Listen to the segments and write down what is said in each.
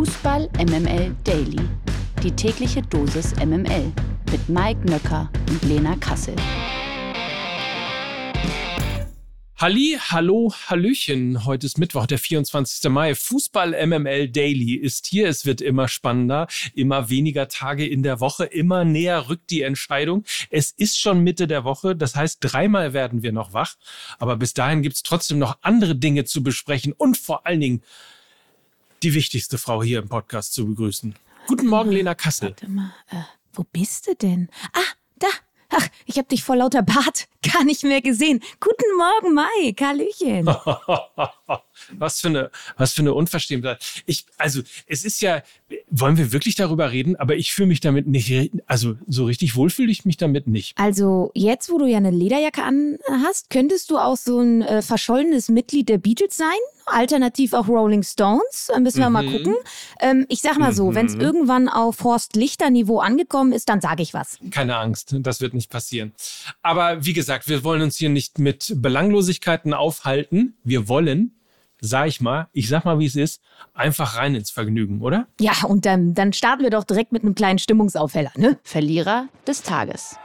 Fußball MML Daily. Die tägliche Dosis MML mit Mike Nöcker und Lena Kassel. Halli, hallo, hallöchen. Heute ist Mittwoch, der 24. Mai. Fußball MML Daily ist hier. Es wird immer spannender, immer weniger Tage in der Woche, immer näher rückt die Entscheidung. Es ist schon Mitte der Woche, das heißt, dreimal werden wir noch wach. Aber bis dahin gibt's trotzdem noch andere Dinge zu besprechen und vor allen Dingen die wichtigste Frau hier im Podcast zu begrüßen. Guten Morgen, Lena Kassel. Warte mal, äh, wo bist du denn? Ah, da. Ach, ich hab dich vor lauter Bart gar nicht mehr gesehen. Guten Morgen, Mike. Hallöchen. was für eine, was für eine Unverschämtheit. Ich, also, es ist ja, wollen wir wirklich darüber reden? Aber ich fühle mich damit nicht, also, so richtig wohl fühle ich mich damit nicht. Also, jetzt, wo du ja eine Lederjacke an hast, könntest du auch so ein äh, verschollenes Mitglied der Beatles sein? Alternativ auch Rolling Stones. Dann müssen wir Mhm. mal gucken. Ähm, ich sag mal so, wenn es irgendwann auf Horst Lichter Niveau angekommen ist, dann sage ich was. Keine Angst, das wird nicht passieren. Aber wie gesagt, wir wollen uns hier nicht mit Belanglosigkeiten aufhalten. Wir wollen, sag ich mal, ich sag mal, wie es ist, einfach rein ins Vergnügen, oder? Ja, und dann, dann starten wir doch direkt mit einem kleinen Stimmungsaufheller, ne? Verlierer des Tages.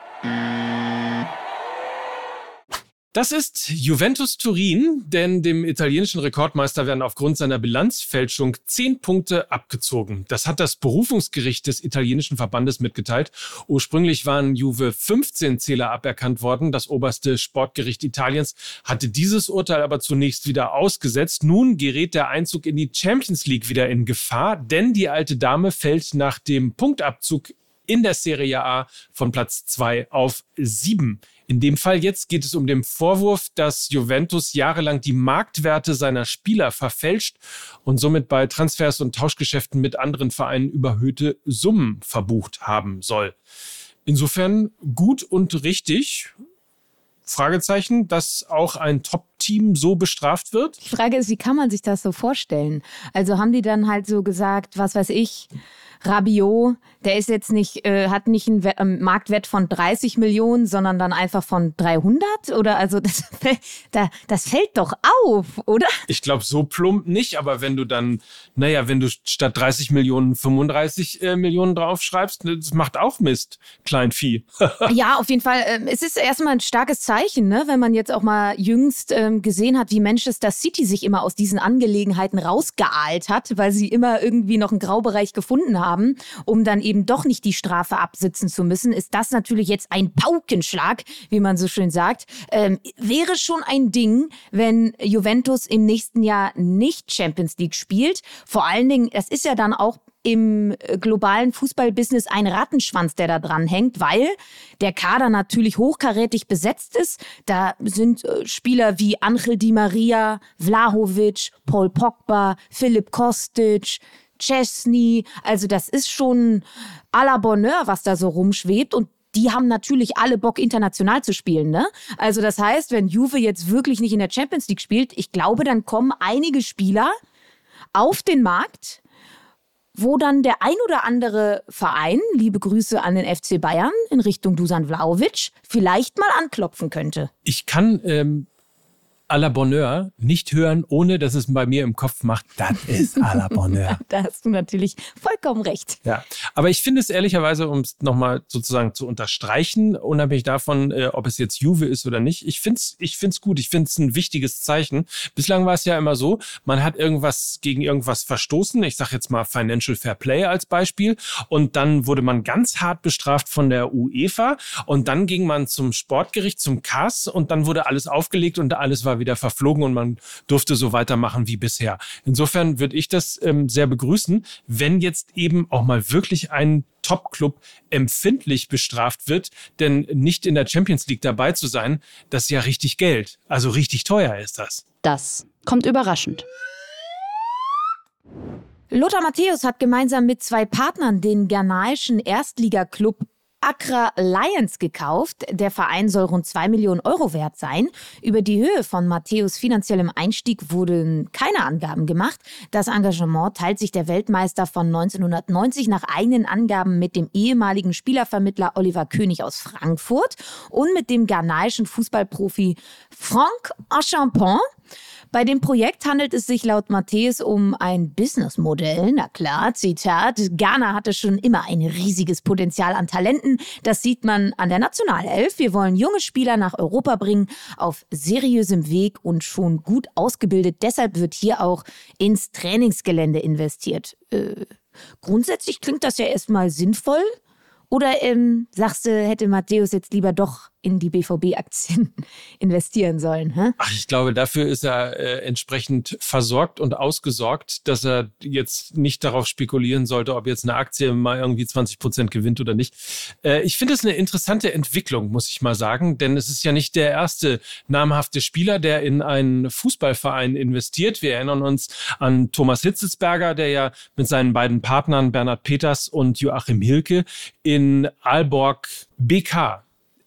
Das ist Juventus Turin, denn dem italienischen Rekordmeister werden aufgrund seiner Bilanzfälschung zehn Punkte abgezogen. Das hat das Berufungsgericht des italienischen Verbandes mitgeteilt. Ursprünglich waren Juve 15 Zähler aberkannt worden. Das oberste Sportgericht Italiens hatte dieses Urteil aber zunächst wieder ausgesetzt. Nun gerät der Einzug in die Champions League wieder in Gefahr, denn die alte Dame fällt nach dem Punktabzug in der Serie A von Platz 2 auf 7. In dem Fall jetzt geht es um den Vorwurf, dass Juventus jahrelang die Marktwerte seiner Spieler verfälscht und somit bei Transfers und Tauschgeschäften mit anderen Vereinen überhöhte Summen verbucht haben soll. Insofern gut und richtig. Fragezeichen, dass auch ein Top-Team so bestraft wird? Die Frage ist, wie kann man sich das so vorstellen? Also haben die dann halt so gesagt, was weiß ich, Rabiot, der ist jetzt nicht, äh, hat nicht einen We ähm, Marktwert von 30 Millionen, sondern dann einfach von 300? Oder also das, da, das fällt doch auf, oder? Ich glaube, so plump nicht, aber wenn du dann, naja, wenn du statt 30 Millionen 35 äh, Millionen draufschreibst, das macht auch Mist, Kleinvieh. Ja, auf jeden Fall. Ähm, es ist erstmal ein starkes Zeichen, ne? wenn man jetzt auch mal jüngst ähm, gesehen hat, wie Manchester City sich immer aus diesen Angelegenheiten rausgeahlt hat, weil sie immer irgendwie noch einen Graubereich gefunden haben, um dann eben doch nicht die Strafe absitzen zu müssen, ist das natürlich jetzt ein Paukenschlag, wie man so schön sagt. Ähm, wäre schon ein Ding, wenn Juventus im nächsten Jahr nicht Champions League spielt. Vor allen Dingen, es ist ja dann auch im äh, globalen Fußballbusiness ein Rattenschwanz, der da dran hängt, weil der Kader natürlich hochkarätig besetzt ist. Da sind äh, Spieler wie Angel Di Maria, Vlahovic, Paul Pogba, Philipp Kostic, Chesney. Also das ist schon à la Bonheur, was da so rumschwebt. Und die haben natürlich alle Bock, international zu spielen. Ne? Also das heißt, wenn Juve jetzt wirklich nicht in der Champions League spielt, ich glaube, dann kommen einige Spieler auf den Markt, wo dann der ein oder andere Verein, liebe Grüße an den FC Bayern in Richtung Dusan Vlaovic, vielleicht mal anklopfen könnte. Ich kann ähm, à la Bonheur nicht hören, ohne dass es bei mir im Kopf macht, das ist à la Bonheur. Da hast du natürlich vollkommen recht. Ja, aber ich finde es ehrlicherweise, um es nochmal sozusagen zu unterstreichen, unabhängig davon, äh, ob es jetzt Juve ist oder nicht, ich finde es ich find's gut, ich finde es ein wichtiges Zeichen. Bislang war es ja immer so, man hat irgendwas gegen irgendwas verstoßen, ich sage jetzt mal Financial Fair Play als Beispiel, und dann wurde man ganz hart bestraft von der UEFA und dann ging man zum Sportgericht, zum CAS und dann wurde alles aufgelegt und alles war wieder verflogen und man durfte so weitermachen wie bisher. Insofern würde ich das ähm, sehr begrüßen, wenn jetzt eben auch mal wirklich ein Top-Club empfindlich bestraft wird, denn nicht in der Champions League dabei zu sein, das ist ja richtig Geld. Also richtig teuer ist das. Das kommt überraschend. Lothar Matthäus hat gemeinsam mit zwei Partnern den ghanaischen Erstligaklub Accra Lions gekauft. Der Verein soll rund 2 Millionen Euro wert sein. Über die Höhe von Matthäus finanziellem Einstieg wurden keine Angaben gemacht. Das Engagement teilt sich der Weltmeister von 1990 nach eigenen Angaben mit dem ehemaligen Spielervermittler Oliver König aus Frankfurt und mit dem ghanaischen Fußballprofi Franck Achampon. Bei dem Projekt handelt es sich laut Matthäus um ein Businessmodell. Na klar, Zitat, Ghana hatte schon immer ein riesiges Potenzial an Talenten. Das sieht man an der Nationalelf. Wir wollen junge Spieler nach Europa bringen, auf seriösem Weg und schon gut ausgebildet. Deshalb wird hier auch ins Trainingsgelände investiert. Äh, grundsätzlich klingt das ja erstmal sinnvoll. Oder ähm, sagst du, hätte Matthäus jetzt lieber doch in die BVB-Aktien investieren sollen. Hä? Ach, ich glaube, dafür ist er äh, entsprechend versorgt und ausgesorgt, dass er jetzt nicht darauf spekulieren sollte, ob jetzt eine Aktie mal irgendwie 20 Prozent gewinnt oder nicht. Äh, ich finde es eine interessante Entwicklung, muss ich mal sagen, denn es ist ja nicht der erste namhafte Spieler, der in einen Fußballverein investiert. Wir erinnern uns an Thomas Hitzelsberger, der ja mit seinen beiden Partnern Bernhard Peters und Joachim Hilke in Aalborg BK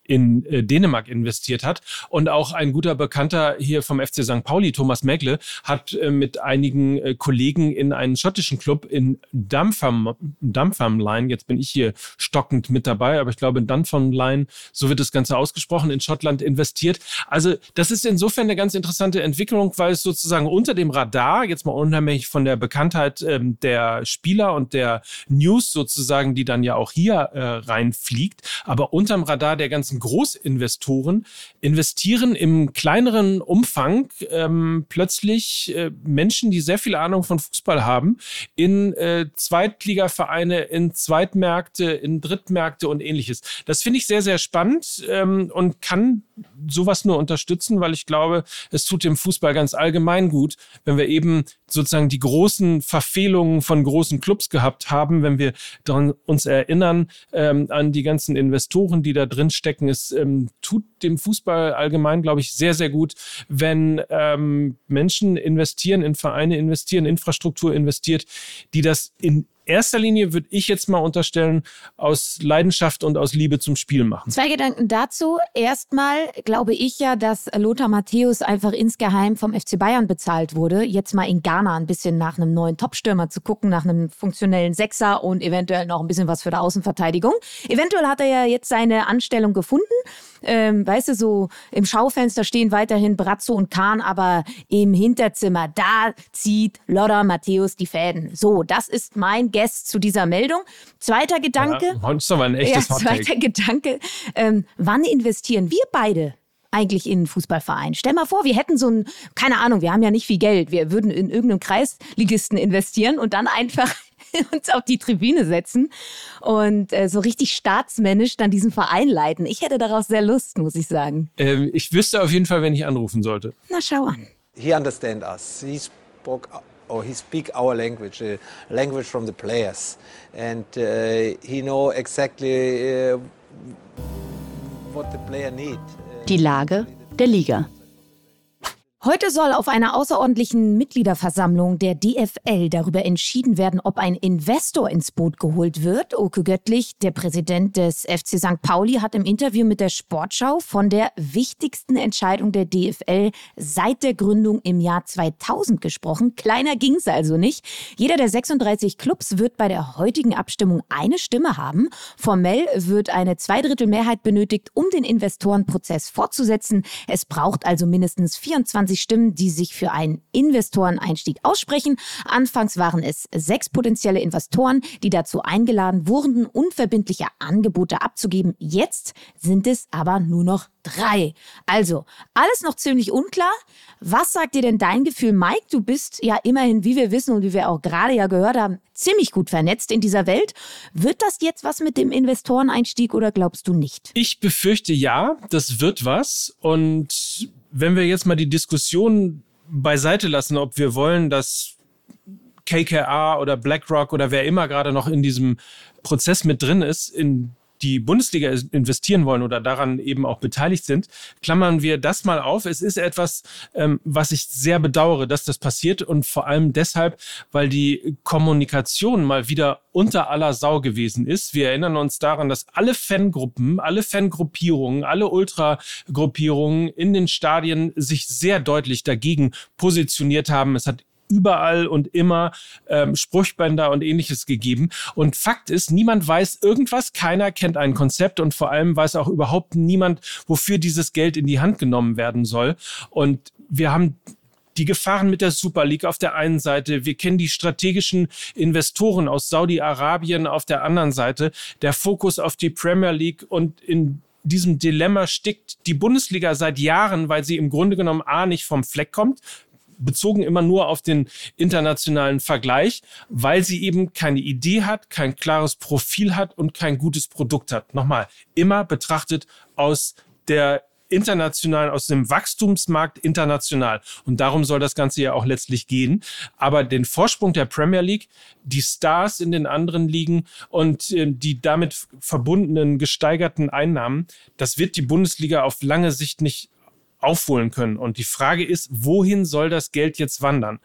in äh, Dänemark investiert hat. Und auch ein guter Bekannter hier vom FC St. Pauli, Thomas Megle, hat äh, mit einigen äh, Kollegen in einen schottischen Club in Dunfermline, jetzt bin ich hier stockend mit dabei, aber ich glaube in Dunfermline, so wird das Ganze ausgesprochen, in Schottland investiert. Also das ist insofern eine ganz interessante Entwicklung, weil es sozusagen unter dem Radar, jetzt mal unheimlich von der Bekanntheit ähm, der Spieler und der News sozusagen, die dann ja auch hier äh, reinfliegt, aber unterm Radar der ganzen Großinvestoren investieren im kleineren Umfang ähm, plötzlich äh, Menschen, die sehr viel Ahnung von Fußball haben, in äh, Zweitligavereine, in Zweitmärkte, in Drittmärkte und ähnliches. Das finde ich sehr, sehr spannend ähm, und kann sowas nur unterstützen, weil ich glaube, es tut dem Fußball ganz allgemein gut, wenn wir eben sozusagen die großen Verfehlungen von großen Clubs gehabt haben, wenn wir uns erinnern ähm, an die ganzen Investoren, die da drin stecken. Es ähm, tut dem Fußball allgemein, glaube ich, sehr, sehr gut, wenn ähm, Menschen investieren, in Vereine investieren, Infrastruktur investiert, die das in erster Linie würde ich jetzt mal unterstellen, aus Leidenschaft und aus Liebe zum Spiel machen. Zwei Gedanken dazu. Erstmal glaube ich ja, dass Lothar Matthäus einfach insgeheim vom FC Bayern bezahlt wurde, jetzt mal in Ghana ein bisschen nach einem neuen Topstürmer zu gucken, nach einem funktionellen Sechser und eventuell noch ein bisschen was für die Außenverteidigung. Eventuell hat er ja jetzt seine Anstellung gefunden ähm, weißt du, so im Schaufenster stehen weiterhin Brazzo und Kahn, aber im Hinterzimmer, da zieht Lodder Matthäus die Fäden. So, das ist mein Guess zu dieser Meldung. Zweiter Gedanke. Ja, ist aber ein echtes ja, Zweiter Gedanke. Ähm, wann investieren wir beide eigentlich in einen Fußballverein? Stell mal vor, wir hätten so ein, keine Ahnung, wir haben ja nicht viel Geld. Wir würden in irgendeinem Kreisligisten investieren und dann einfach uns auf die Tribüne setzen und äh, so richtig staatsmännisch dann diesen Verein leiten. Ich hätte daraus sehr Lust, muss ich sagen. Ähm, ich wüsste auf jeden Fall, wenn ich anrufen sollte. Na, schau an. He understands us. He spoke or he speak our language, uh, language from the players, and uh, he know exactly uh, what the player need. Die Lage der Liga. Heute soll auf einer außerordentlichen Mitgliederversammlung der DFL darüber entschieden werden, ob ein Investor ins Boot geholt wird. Oke Göttlich, der Präsident des FC St. Pauli, hat im Interview mit der Sportschau von der wichtigsten Entscheidung der DFL seit der Gründung im Jahr 2000 gesprochen. Kleiner ging es also nicht. Jeder der 36 Clubs wird bei der heutigen Abstimmung eine Stimme haben. Formell wird eine Zweidrittelmehrheit benötigt, um den Investorenprozess fortzusetzen. Es braucht also mindestens 24 24 Stimmen, die sich für einen Investoreneinstieg aussprechen. Anfangs waren es sechs potenzielle Investoren, die dazu eingeladen wurden, unverbindliche Angebote abzugeben. Jetzt sind es aber nur noch drei. Also, alles noch ziemlich unklar. Was sagt dir denn dein Gefühl, Mike? Du bist ja immerhin, wie wir wissen und wie wir auch gerade ja gehört haben, ziemlich gut vernetzt in dieser Welt. Wird das jetzt was mit dem Investoreneinstieg oder glaubst du nicht? Ich befürchte ja, das wird was. Und wenn wir jetzt mal die Diskussion beiseite lassen, ob wir wollen, dass KKR oder BlackRock oder wer immer gerade noch in diesem Prozess mit drin ist, in die Bundesliga investieren wollen oder daran eben auch beteiligt sind, klammern wir das mal auf. Es ist etwas, ähm, was ich sehr bedauere, dass das passiert und vor allem deshalb, weil die Kommunikation mal wieder unter aller Sau gewesen ist. Wir erinnern uns daran, dass alle Fangruppen, alle Fangruppierungen, alle Ultragruppierungen in den Stadien sich sehr deutlich dagegen positioniert haben. Es hat überall und immer ähm, Spruchbänder und ähnliches gegeben. Und Fakt ist, niemand weiß irgendwas, keiner kennt ein Konzept und vor allem weiß auch überhaupt niemand, wofür dieses Geld in die Hand genommen werden soll. Und wir haben die Gefahren mit der Super League auf der einen Seite, wir kennen die strategischen Investoren aus Saudi-Arabien auf der anderen Seite, der Fokus auf die Premier League und in diesem Dilemma steckt die Bundesliga seit Jahren, weil sie im Grunde genommen A nicht vom Fleck kommt, bezogen immer nur auf den internationalen Vergleich, weil sie eben keine Idee hat, kein klares Profil hat und kein gutes Produkt hat. Nochmal, immer betrachtet aus der international, aus dem Wachstumsmarkt international. Und darum soll das Ganze ja auch letztlich gehen. Aber den Vorsprung der Premier League, die Stars in den anderen Ligen und äh, die damit verbundenen gesteigerten Einnahmen, das wird die Bundesliga auf lange Sicht nicht aufholen können. Und die Frage ist, wohin soll das Geld jetzt wandern?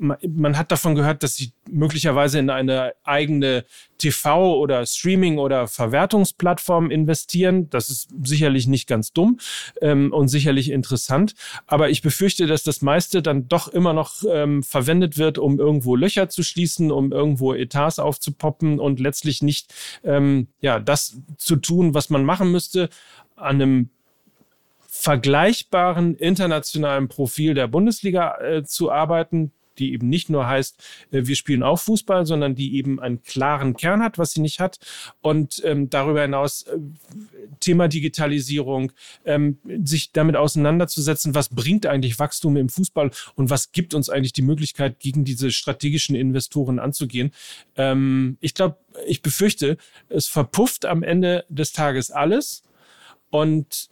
man hat davon gehört, dass sie möglicherweise in eine eigene TV- oder Streaming- oder Verwertungsplattform investieren. Das ist sicherlich nicht ganz dumm ähm, und sicherlich interessant. Aber ich befürchte, dass das meiste dann doch immer noch ähm, verwendet wird, um irgendwo Löcher zu schließen, um irgendwo Etats aufzupoppen und letztlich nicht ähm, ja, das zu tun, was man machen müsste, an einem vergleichbaren internationalen Profil der Bundesliga äh, zu arbeiten, die eben nicht nur heißt, äh, wir spielen auch Fußball, sondern die eben einen klaren Kern hat, was sie nicht hat. Und ähm, darüber hinaus äh, Thema Digitalisierung, ähm, sich damit auseinanderzusetzen, was bringt eigentlich Wachstum im Fußball und was gibt uns eigentlich die Möglichkeit, gegen diese strategischen Investoren anzugehen. Ähm, ich glaube, ich befürchte, es verpufft am Ende des Tages alles. Und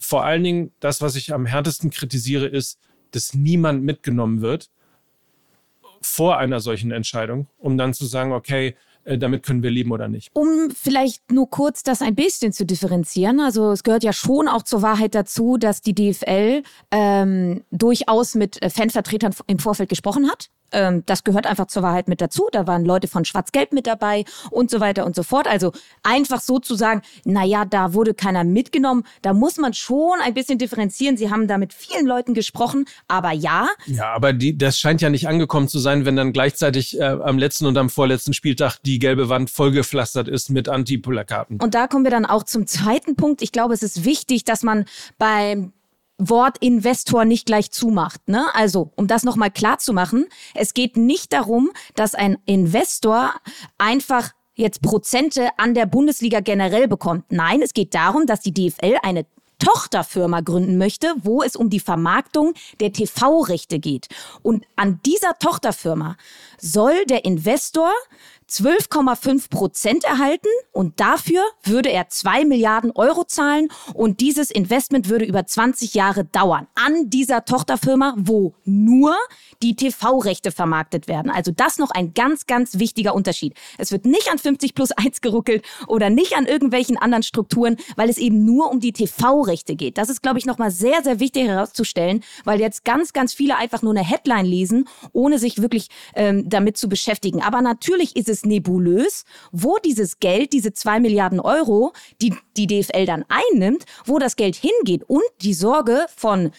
vor allen Dingen, das, was ich am härtesten kritisiere, ist, dass niemand mitgenommen wird vor einer solchen Entscheidung, um dann zu sagen, okay, äh, damit können wir leben oder nicht. Um vielleicht nur kurz das ein bisschen zu differenzieren. Also es gehört ja schon auch zur Wahrheit dazu, dass die DFL ähm, durchaus mit äh, Fanvertretern im Vorfeld gesprochen hat. Ähm, das gehört einfach zur Wahrheit mit dazu. Da waren Leute von Schwarz-Gelb mit dabei und so weiter und so fort. Also einfach so zu sagen, naja, da wurde keiner mitgenommen, da muss man schon ein bisschen differenzieren. Sie haben da mit vielen Leuten gesprochen, aber ja. Ja, aber die, das scheint ja nicht angekommen zu sein, wenn dann gleichzeitig äh, am letzten und am vorletzten Spieltag die gelbe Wand vollgepflastert ist mit Anti-Plakaten. Und da kommen wir dann auch zum zweiten Punkt. Ich glaube, es ist wichtig, dass man beim Wort Investor nicht gleich zumacht. Ne? Also, um das nochmal klar zu machen, es geht nicht darum, dass ein Investor einfach jetzt Prozente an der Bundesliga generell bekommt. Nein, es geht darum, dass die DFL eine Tochterfirma gründen möchte, wo es um die Vermarktung der TV-Rechte geht. Und an dieser Tochterfirma soll der Investor 12,5 Prozent erhalten und dafür würde er 2 Milliarden Euro zahlen und dieses Investment würde über 20 Jahre dauern an dieser Tochterfirma, wo nur die TV-Rechte vermarktet werden. Also das noch ein ganz, ganz wichtiger Unterschied. Es wird nicht an 50 plus 1 geruckelt oder nicht an irgendwelchen anderen Strukturen, weil es eben nur um die TV-Rechte geht. Das ist, glaube ich, nochmal sehr, sehr wichtig herauszustellen, weil jetzt ganz, ganz viele einfach nur eine Headline lesen, ohne sich wirklich ähm, damit zu beschäftigen. Aber natürlich ist es nebulös, wo dieses Geld, diese zwei Milliarden Euro, die die DFL dann einnimmt, wo das Geld hingeht und die Sorge von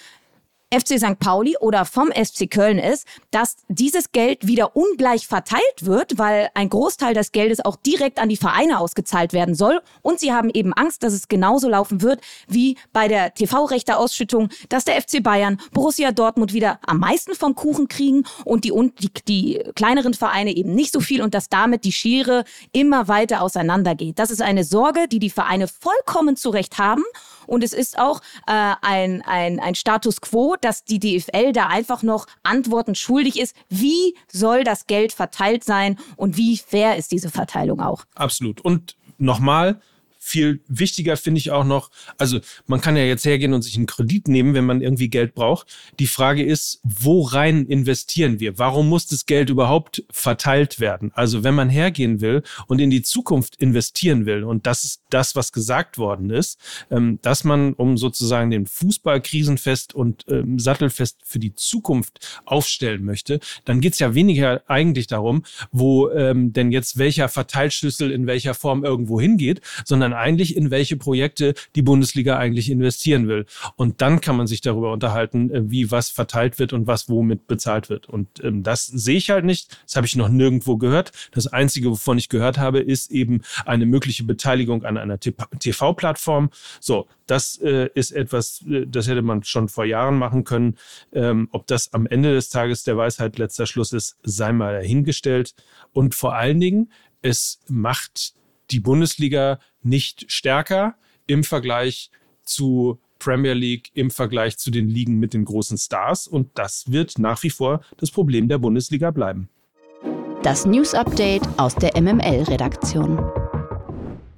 FC St. Pauli oder vom FC Köln ist, dass dieses Geld wieder ungleich verteilt wird, weil ein Großteil des Geldes auch direkt an die Vereine ausgezahlt werden soll. Und sie haben eben Angst, dass es genauso laufen wird wie bei der TV-Rechte-Ausschüttung, dass der FC Bayern, Borussia Dortmund wieder am meisten vom Kuchen kriegen und die, die, die kleineren Vereine eben nicht so viel und dass damit die Schere immer weiter auseinandergeht. Das ist eine Sorge, die die Vereine vollkommen zu Recht haben. Und es ist auch äh, ein, ein, ein Status quo, dass die DFL da einfach noch Antworten schuldig ist. Wie soll das Geld verteilt sein und wie fair ist diese Verteilung auch? Absolut. Und nochmal, viel wichtiger finde ich auch noch, also man kann ja jetzt hergehen und sich einen Kredit nehmen, wenn man irgendwie Geld braucht. Die Frage ist, wo rein investieren wir? Warum muss das Geld überhaupt verteilt werden? Also wenn man hergehen will und in die Zukunft investieren will, und das ist das, was gesagt worden ist, ähm, dass man, um sozusagen den Fußball krisenfest und ähm, sattelfest für die Zukunft aufstellen möchte, dann geht es ja weniger eigentlich darum, wo ähm, denn jetzt welcher Verteilschlüssel in welcher Form irgendwo hingeht, sondern sondern eigentlich in welche Projekte die Bundesliga eigentlich investieren will. Und dann kann man sich darüber unterhalten, äh, wie was verteilt wird und was womit bezahlt wird. Und ähm, das sehe ich halt nicht. Das habe ich noch nirgendwo gehört. Das Einzige, wovon ich gehört habe, ist eben eine mögliche Beteiligung an einer TV-Plattform. So, das äh, ist etwas, äh, das hätte man schon vor Jahren machen können. Ähm, ob das am Ende des Tages der Weisheit letzter Schluss ist, sei mal dahingestellt. Und vor allen Dingen, es macht die Bundesliga nicht stärker im Vergleich zu Premier League, im Vergleich zu den Ligen mit den großen Stars. Und das wird nach wie vor das Problem der Bundesliga bleiben. Das News Update aus der MML-Redaktion.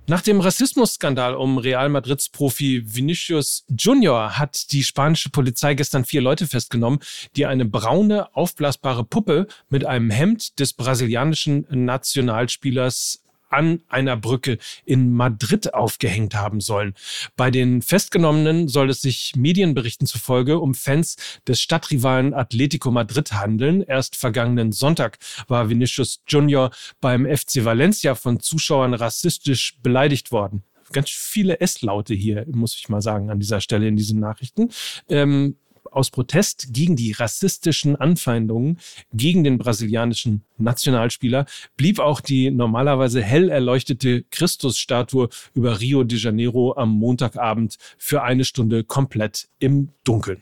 Nach dem Rassismusskandal um Real Madrids Profi Vinicius Junior hat die spanische Polizei gestern vier Leute festgenommen, die eine braune, aufblasbare Puppe mit einem Hemd des brasilianischen Nationalspielers an einer Brücke in Madrid aufgehängt haben sollen. Bei den Festgenommenen soll es sich Medienberichten zufolge um Fans des Stadtrivalen Atletico Madrid handeln. Erst vergangenen Sonntag war Vinicius Junior beim FC Valencia von Zuschauern rassistisch beleidigt worden ganz viele S-Laute hier, muss ich mal sagen, an dieser Stelle in diesen Nachrichten. Ähm, aus Protest gegen die rassistischen Anfeindungen gegen den brasilianischen Nationalspieler blieb auch die normalerweise hell erleuchtete Christusstatue über Rio de Janeiro am Montagabend für eine Stunde komplett im Dunkeln.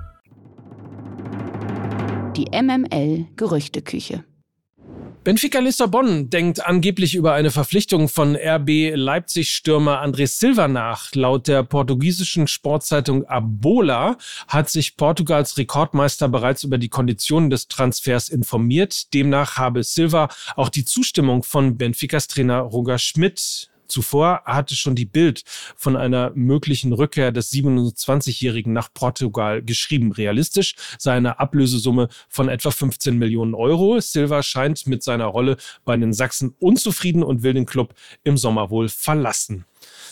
Die MML Gerüchteküche. Benfica Lissabon denkt angeblich über eine Verpflichtung von RB Leipzig-Stürmer André Silva nach. Laut der portugiesischen Sportzeitung Abola hat sich Portugals Rekordmeister bereits über die Konditionen des Transfers informiert. Demnach habe Silva auch die Zustimmung von Benficas Trainer Roger Schmidt Zuvor hatte schon die Bild von einer möglichen Rückkehr des 27-Jährigen nach Portugal geschrieben. Realistisch sei eine Ablösesumme von etwa 15 Millionen Euro. Silva scheint mit seiner Rolle bei den Sachsen unzufrieden und will den Club im Sommer wohl verlassen.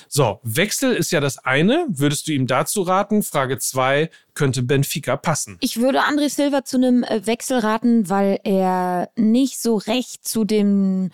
So, Wechsel ist ja das eine. Würdest du ihm dazu raten? Frage zwei, könnte Benfica passen? Ich würde André Silva zu einem äh, Wechsel raten, weil er nicht so recht zu dem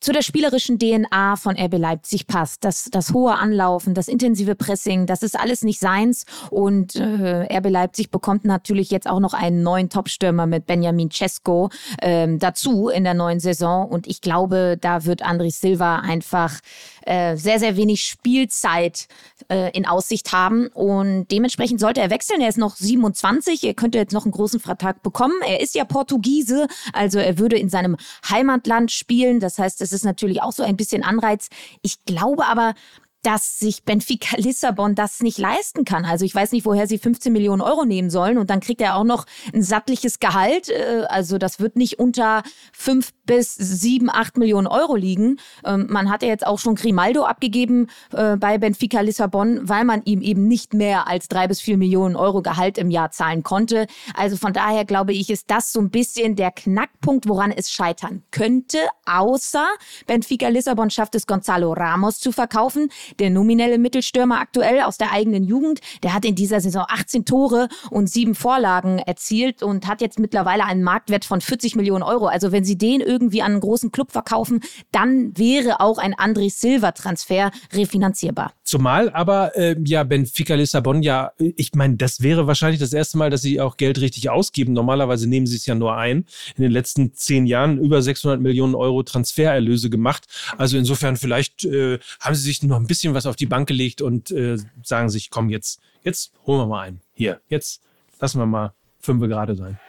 zu der spielerischen DNA von RB Leipzig passt. Das, das hohe Anlaufen, das intensive Pressing, das ist alles nicht seins. Und äh, RB Leipzig bekommt natürlich jetzt auch noch einen neuen Topstürmer mit Benjamin Cesco ähm, dazu in der neuen Saison. Und ich glaube, da wird André Silva einfach äh, sehr, sehr wenig Spielzeit äh, in Aussicht haben. Und dementsprechend sollte er wechseln. Er ist noch 27. Er könnte jetzt noch einen großen Vertrag bekommen. Er ist ja Portugiese, also er würde in seinem Heimatland spielen. Das heißt, es ist natürlich auch so ein bisschen Anreiz. Ich glaube aber, dass sich Benfica Lissabon das nicht leisten kann. Also ich weiß nicht, woher sie 15 Millionen Euro nehmen sollen und dann kriegt er auch noch ein sattliches Gehalt. Äh, also das wird nicht unter 5 bis 7, 8 Millionen Euro liegen. Ähm, man hat ja jetzt auch schon Grimaldo abgegeben äh, bei Benfica Lissabon, weil man ihm eben nicht mehr als 3 bis 4 Millionen Euro Gehalt im Jahr zahlen konnte. Also von daher glaube ich, ist das so ein bisschen der Knackpunkt, woran es scheitern könnte, außer Benfica Lissabon schafft es, Gonzalo Ramos zu verkaufen der nominelle Mittelstürmer aktuell aus der eigenen Jugend. Der hat in dieser Saison 18 Tore und sieben Vorlagen erzielt und hat jetzt mittlerweile einen Marktwert von 40 Millionen Euro. Also wenn sie den irgendwie an einen großen Club verkaufen, dann wäre auch ein André Silva-Transfer refinanzierbar. Zumal aber äh, ja Benfica Lissabon ja, ich meine, das wäre wahrscheinlich das erste Mal, dass sie auch Geld richtig ausgeben. Normalerweise nehmen sie es ja nur ein. In den letzten zehn Jahren über 600 Millionen Euro Transfererlöse gemacht. Also insofern vielleicht äh, haben sie sich noch ein bisschen was auf die Bank gelegt und äh, sagen sich, komm, jetzt, jetzt holen wir mal einen. Hier, jetzt lassen wir mal fünf gerade sein.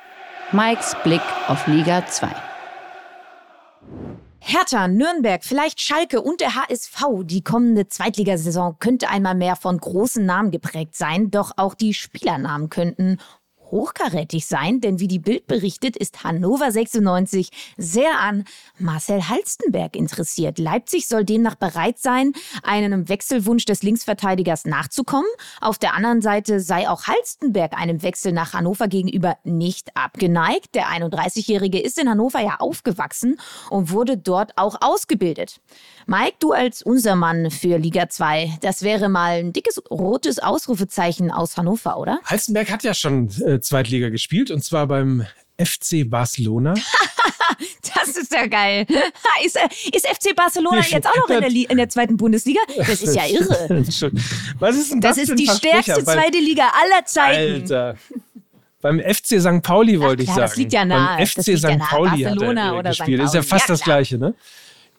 Mikes Blick auf Liga 2. Hertha, Nürnberg, vielleicht Schalke und der HSV. Die kommende Zweitligasaison könnte einmal mehr von großen Namen geprägt sein, doch auch die Spielernamen könnten hochkarätig sein, denn wie die Bild berichtet, ist Hannover 96 sehr an Marcel Halstenberg interessiert. Leipzig soll demnach bereit sein, einem Wechselwunsch des Linksverteidigers nachzukommen. Auf der anderen Seite sei auch Halstenberg einem Wechsel nach Hannover gegenüber nicht abgeneigt. Der 31-Jährige ist in Hannover ja aufgewachsen und wurde dort auch ausgebildet. Mike, du als unser Mann für Liga 2, das wäre mal ein dickes rotes Ausrufezeichen aus Hannover, oder? Halstenberg hat ja schon äh, Zweitliga gespielt und zwar beim FC Barcelona. das ist ja geil. Ist, äh, ist FC Barcelona jetzt auch noch in der, in der, zweiten Bundesliga? Das ist ja irre. Was ist denn das? Das ist die stärkste zweite Liga aller Zeiten. Alter. Beim FC St. Pauli wollte Ach, ich sagen. Das liegt ja nahe. Beim FC St. Pauli Barcelona hat er, äh, gespielt. Ist ja fast ja, das Gleiche, ne?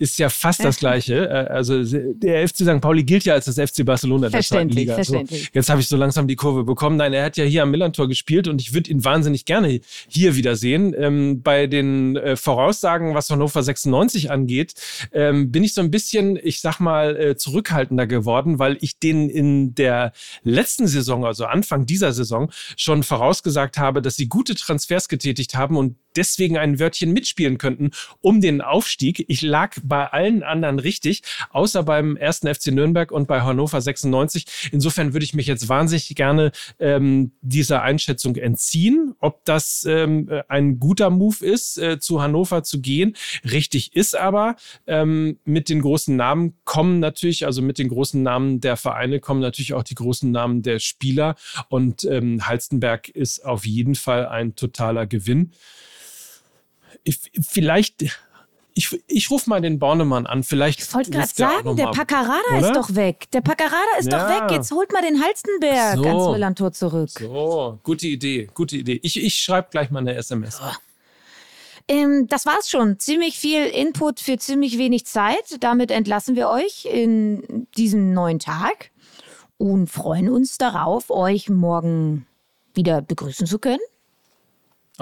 Ist ja fast das Gleiche. Äh, also der FC St. Pauli gilt ja als das FC Barcelona der zweiten Liga. Verständlich. So, jetzt habe ich so langsam die Kurve bekommen. Nein, er hat ja hier am Millantor gespielt und ich würde ihn wahnsinnig gerne hier wieder sehen. Ähm, bei den äh, Voraussagen, was Hannover 96 angeht, ähm, bin ich so ein bisschen, ich sag mal, äh, zurückhaltender geworden, weil ich den in der letzten Saison, also Anfang dieser Saison, schon vorausgesagt habe, dass sie gute Transfers getätigt haben und deswegen ein Wörtchen mitspielen könnten um den Aufstieg. Ich lag bei allen anderen richtig, außer beim ersten FC Nürnberg und bei Hannover 96. Insofern würde ich mich jetzt wahnsinnig gerne ähm, dieser Einschätzung entziehen, ob das ähm, ein guter Move ist, äh, zu Hannover zu gehen. Richtig ist aber, ähm, mit den großen Namen kommen natürlich, also mit den großen Namen der Vereine kommen natürlich auch die großen Namen der Spieler und ähm, Halstenberg ist auf jeden Fall ein totaler Gewinn ich, vielleicht, ich, ich rufe mal den Bornemann an. Vielleicht. Ich wollte gerade sagen, der Paccarada ist doch weg. Der Paccarada ist ja. doch weg. Jetzt holt mal den Halstenberg so. ans Millantor zurück. So, gute Idee, gute Idee. Ich, ich schreibe gleich mal eine SMS. Oh. Ähm, das war's schon. Ziemlich viel Input für ziemlich wenig Zeit. Damit entlassen wir euch in diesen neuen Tag und freuen uns darauf, euch morgen wieder begrüßen zu können.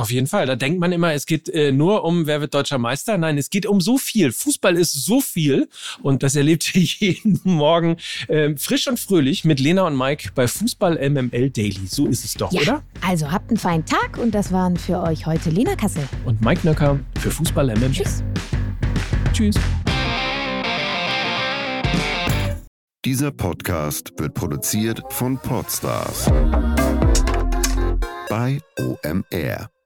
Auf jeden Fall. Da denkt man immer, es geht äh, nur um, wer wird deutscher Meister. Nein, es geht um so viel. Fußball ist so viel. Und das erlebt ihr jeden Morgen äh, frisch und fröhlich mit Lena und Mike bei Fußball MML Daily. So ist es doch, ja. oder? Also habt einen feinen Tag und das waren für euch heute Lena Kassel. Und Mike Nöcker für Fußball MML. Tschüss. Tschüss. Dieser Podcast wird produziert von Podstars bei OMR.